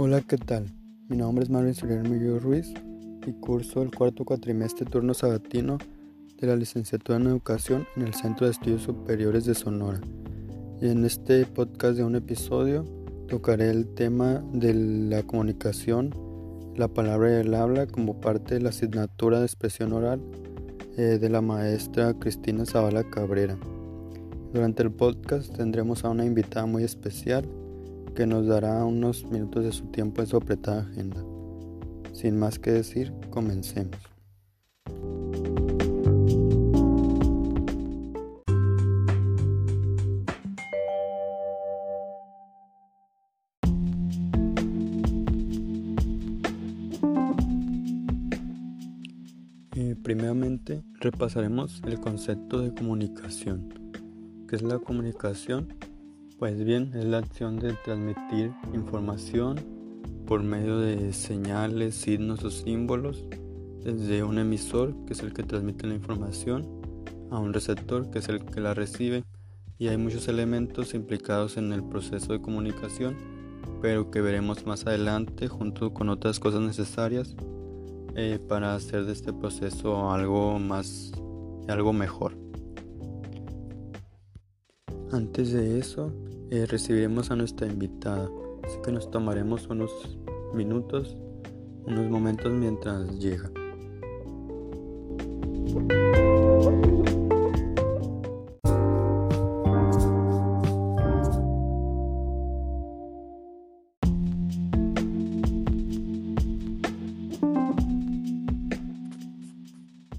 Hola, ¿qué tal? Mi nombre es Marvin Soler Miguel Ruiz y curso el cuarto cuatrimestre turno sabatino de la licenciatura en educación en el Centro de Estudios Superiores de Sonora. Y en este podcast de un episodio tocaré el tema de la comunicación, la palabra y el habla como parte de la asignatura de expresión oral eh, de la maestra Cristina Zavala Cabrera. Durante el podcast tendremos a una invitada muy especial que nos dará unos minutos de su tiempo en su apretada agenda. Sin más que decir, comencemos. Eh, primeramente repasaremos el concepto de comunicación. ¿Qué es la comunicación? Pues bien, es la acción de transmitir información por medio de señales, signos o símbolos desde un emisor, que es el que transmite la información, a un receptor, que es el que la recibe. Y hay muchos elementos implicados en el proceso de comunicación, pero que veremos más adelante junto con otras cosas necesarias eh, para hacer de este proceso algo más, algo mejor. Antes de eso, eh, recibiremos a nuestra invitada, así que nos tomaremos unos minutos, unos momentos mientras llega.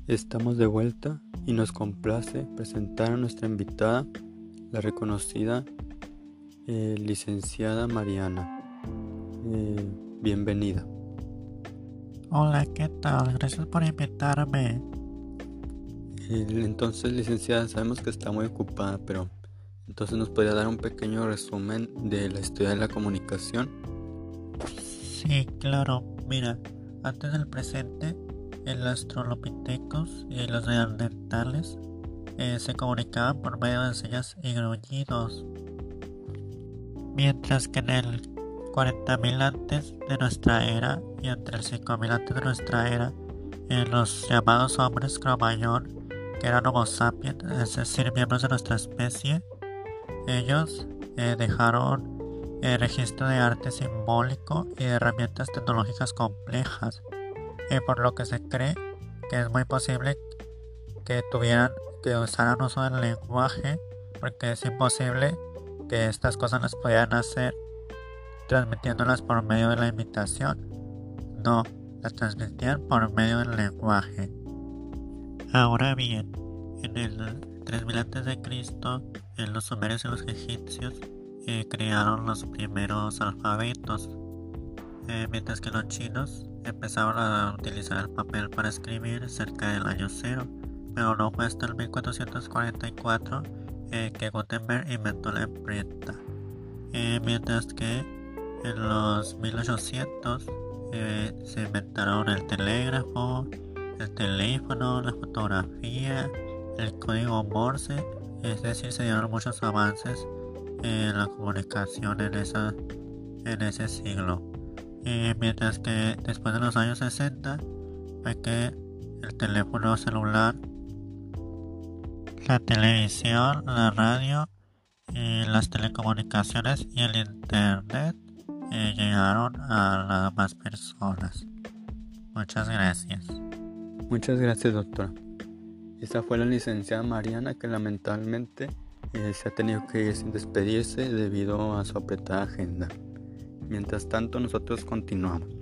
Estamos de vuelta y nos complace presentar a nuestra invitada la reconocida eh, licenciada Mariana. Eh, bienvenida. Hola, ¿qué tal? Gracias por invitarme. entonces, licenciada, sabemos que está muy ocupada, pero entonces nos podría dar un pequeño resumen de la historia de la comunicación. Sí, claro. Mira, antes del presente, el Astrolopithecus y los neandertales eh, se comunicaban por medio de señas y gruñidos. Mientras que en el 40.000 antes de nuestra era y entre el 5.000 antes de nuestra era, en los llamados hombres cromañón, que eran Homo sapiens, es decir, miembros de nuestra especie, ellos eh, dejaron el registro de arte simbólico y de herramientas tecnológicas complejas, eh, por lo que se cree que es muy posible que tuvieran que usaran uso del lenguaje porque es imposible que estas cosas las pudieran hacer transmitiéndolas por medio de la imitación. No, las transmitían por medio del lenguaje. Ahora bien, en el 3000 a.C., en los sumerios y los egipcios eh, crearon los primeros alfabetos, eh, mientras que los chinos empezaron a utilizar el papel para escribir cerca del año cero no hasta el 1444 eh, que Gutenberg inventó la imprenta. Eh, mientras que en los 1800 eh, se inventaron el telégrafo, el teléfono, la fotografía, el código Morse, es decir, se dieron muchos avances en la comunicación en, esa, en ese siglo. mientras que después de los años 60 fue que el teléfono celular la televisión, la radio, y las telecomunicaciones y el internet eh, llegaron a las más personas. Muchas gracias. Muchas gracias, doctora. Esta fue la licenciada Mariana que lamentablemente eh, se ha tenido que despedirse debido a su apretada agenda. Mientras tanto, nosotros continuamos.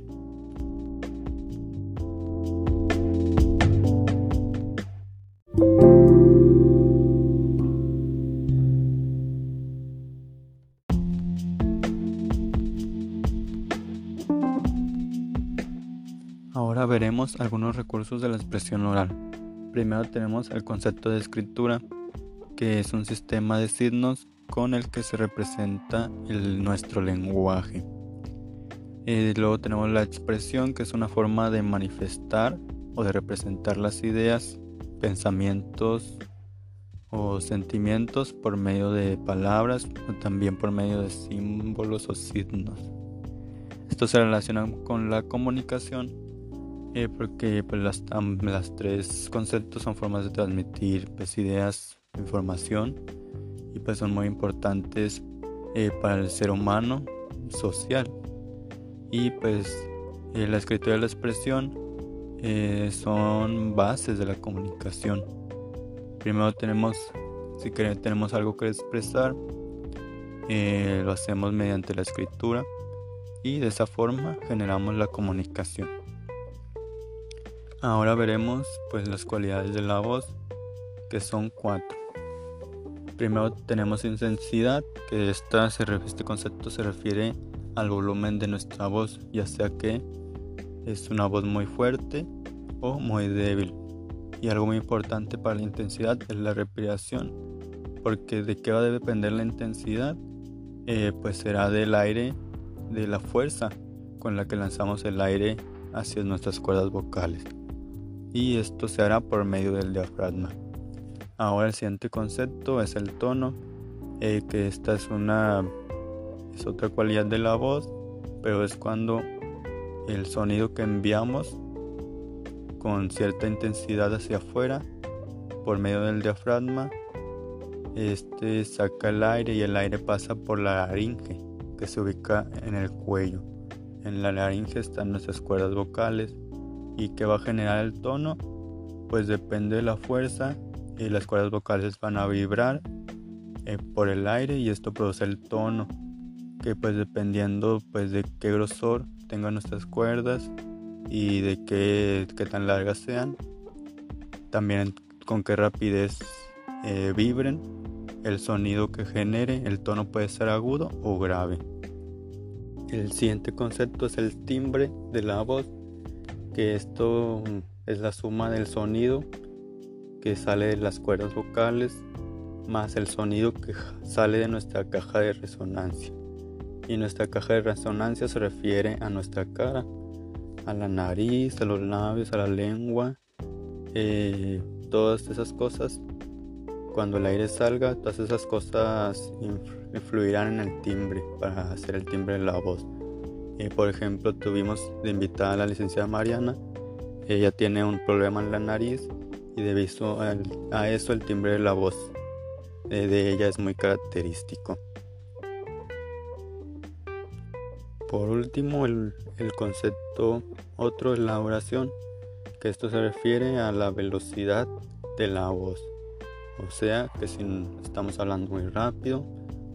Ahora veremos algunos recursos de la expresión oral. Primero tenemos el concepto de escritura, que es un sistema de signos con el que se representa nuestro lenguaje. Y luego tenemos la expresión, que es una forma de manifestar o de representar las ideas, pensamientos o sentimientos por medio de palabras o también por medio de símbolos o signos. Esto se relaciona con la comunicación eh, porque pues, las, tres conceptos son formas de transmitir pues, ideas, información y pues son muy importantes eh, para el ser humano social. Y pues eh, la escritura y la expresión son bases de la comunicación. Primero tenemos, si queremos, tenemos algo que expresar, lo hacemos mediante la escritura y de esa forma generamos la comunicación. Ahora veremos pues las cualidades de la voz, que son cuatro. Primero tenemos intensidad, que esta este concepto se refiere al volumen de nuestra voz, ya sea que es una voz muy fuerte o muy débil. Y algo muy importante para la intensidad es la respiración, porque de qué va a depender la intensidad, eh, pues será del aire, de la fuerza con la que lanzamos el aire hacia nuestras cuerdas vocales y esto se hará por medio del diafragma. Ahora el siguiente concepto es el tono, eh, que esta es una es otra cualidad de la voz, pero es cuando el sonido que enviamos con cierta intensidad hacia afuera por medio del diafragma este saca el aire y el aire pasa por la laringe que se ubica en el cuello. En la laringe están nuestras cuerdas vocales y que va a generar el tono, pues depende de la fuerza y las cuerdas vocales van a vibrar eh, por el aire y esto produce el tono que pues dependiendo pues de qué grosor tengan nuestras cuerdas y de qué, qué tan largas sean también con qué rapidez eh, vibren el sonido que genere el tono puede ser agudo o grave. El siguiente concepto es el timbre de la voz que esto es la suma del sonido que sale de las cuerdas vocales más el sonido que sale de nuestra caja de resonancia. Y nuestra caja de resonancia se refiere a nuestra cara, a la nariz, a los labios, a la lengua, eh, todas esas cosas. Cuando el aire salga, todas esas cosas influirán en el timbre para hacer el timbre de la voz por ejemplo, tuvimos de invitada a la licenciada Mariana. Ella tiene un problema en la nariz y debido a eso el timbre de la voz de ella es muy característico. Por último, el, el concepto otro es la oración, que esto se refiere a la velocidad de la voz. O sea, que si estamos hablando muy rápido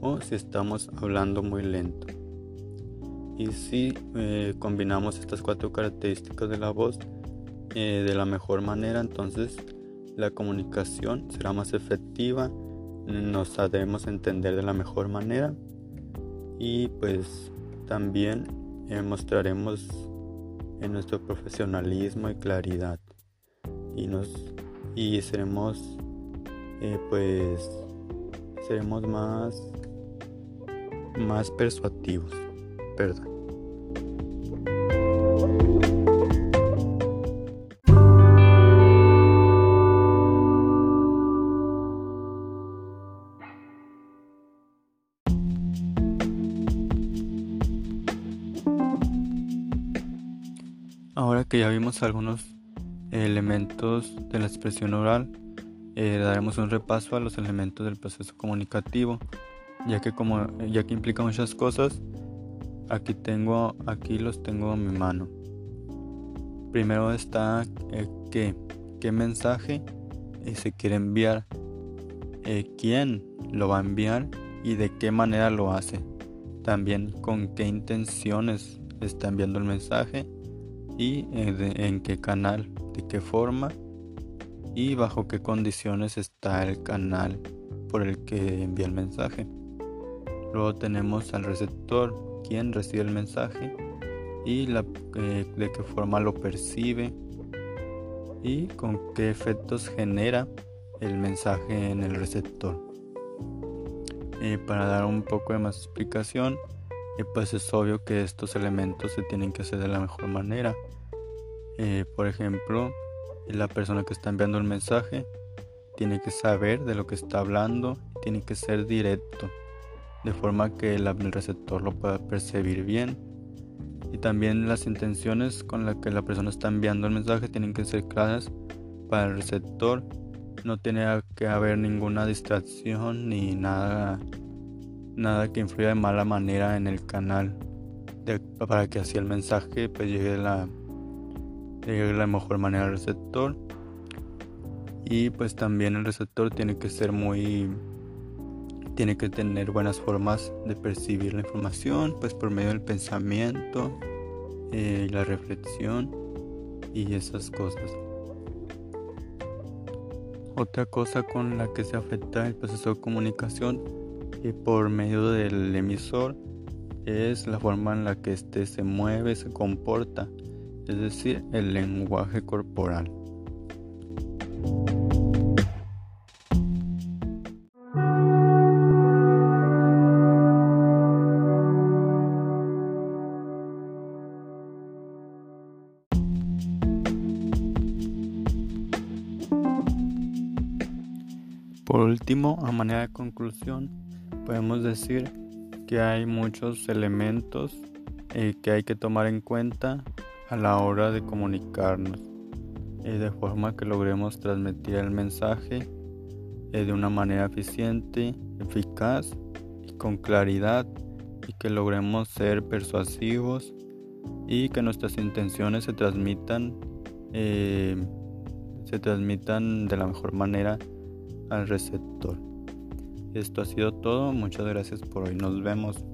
o si estamos hablando muy lento. Y si eh, combinamos estas cuatro características de la voz eh, de la mejor manera, entonces la comunicación será más efectiva, nos sabremos entender de la mejor manera y pues también eh, mostraremos en nuestro profesionalismo y claridad y nos y seremos pues seremos más más persuativos perdón que ya vimos algunos elementos de la expresión oral, eh, daremos un repaso a los elementos del proceso comunicativo, ya que como ya que implica muchas cosas, aquí tengo aquí los tengo en mi mano. Primero está eh, qué, qué mensaje eh, se quiere enviar, quién lo va a enviar y de qué manera lo hace. También con qué intenciones está enviando el mensaje y eh, en qué canal, de qué forma y bajo qué condiciones está el canal por el que envía el mensaje. Luego tenemos al receptor, quien recibe el mensaje y eh, de qué forma lo percibe y con qué efectos genera el mensaje en el receptor. Eh, para dar un poco de más explicación, y pues es obvio que estos elementos se tienen que hacer de la mejor manera. Eh, por ejemplo, la persona que está enviando el mensaje tiene que saber de lo que está hablando, tiene que ser directo, de forma que el, receptor lo pueda percibir bien y también las intenciones con las que la persona está enviando el mensaje tienen que ser claras para el receptor. No tiene que haber ninguna distracción ni nada, nada que influya de mala manera en el canal para que así el mensaje pues llegue la, llegue de la mejor manera al receptor. Y pues también el receptor tiene que ser muy tiene que tener buenas formas de percibir la información, pues por medio del pensamiento, eh, la reflexión y esas cosas. Otra cosa con la que se afecta el proceso de comunicación y por medio del emisor es la forma en la que éste se mueve, se comporta, es decir, el lenguaje corporal. Por último, a manera de conclusión, podemos decir que hay muchos elementos eh, que hay que tomar en cuenta a la hora de comunicarnos, eh, de forma que logremos transmitir el mensaje eh, de una manera eficiente, eficaz y con claridad, y que logremos ser persuasivos y que nuestras intenciones se transmitan, se transmitan de la mejor manera al receptor. Esto ha sido todo, muchas gracias por hoy, nos vemos.